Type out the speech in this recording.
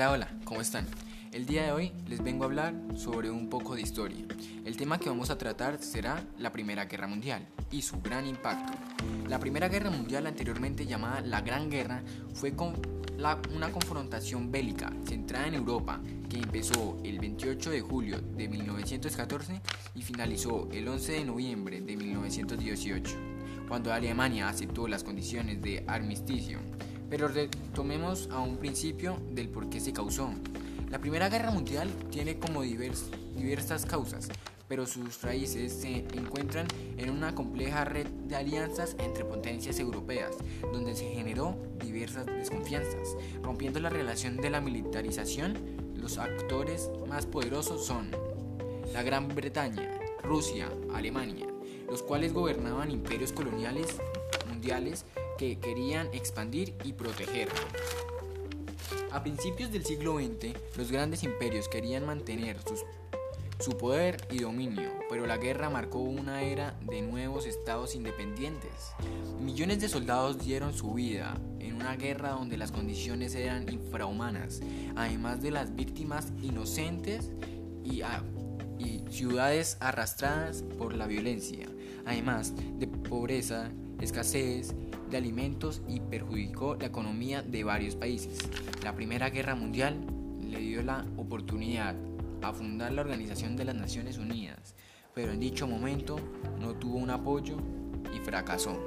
Hola, hola, ¿cómo están? El día de hoy les vengo a hablar sobre un poco de historia. El tema que vamos a tratar será la Primera Guerra Mundial y su gran impacto. La Primera Guerra Mundial, anteriormente llamada la Gran Guerra, fue con una confrontación bélica centrada en Europa que empezó el 28 de julio de 1914 y finalizó el 11 de noviembre de 1918, cuando Alemania aceptó las condiciones de armisticio. Pero retomemos a un principio del por qué se causó. La Primera Guerra Mundial tiene como diversas causas, pero sus raíces se encuentran en una compleja red de alianzas entre potencias europeas, donde se generó diversas desconfianzas. Rompiendo la relación de la militarización, los actores más poderosos son la Gran Bretaña, Rusia, Alemania, los cuales gobernaban imperios coloniales mundiales que querían expandir y proteger. A principios del siglo XX, los grandes imperios querían mantener su poder y dominio, pero la guerra marcó una era de nuevos estados independientes. Millones de soldados dieron su vida en una guerra donde las condiciones eran infrahumanas, además de las víctimas inocentes y, y ciudades arrastradas por la violencia, además de pobreza, escasez de alimentos y perjudicó la economía de varios países. La Primera Guerra Mundial le dio la oportunidad a fundar la Organización de las Naciones Unidas, pero en dicho momento no tuvo un apoyo y fracasó.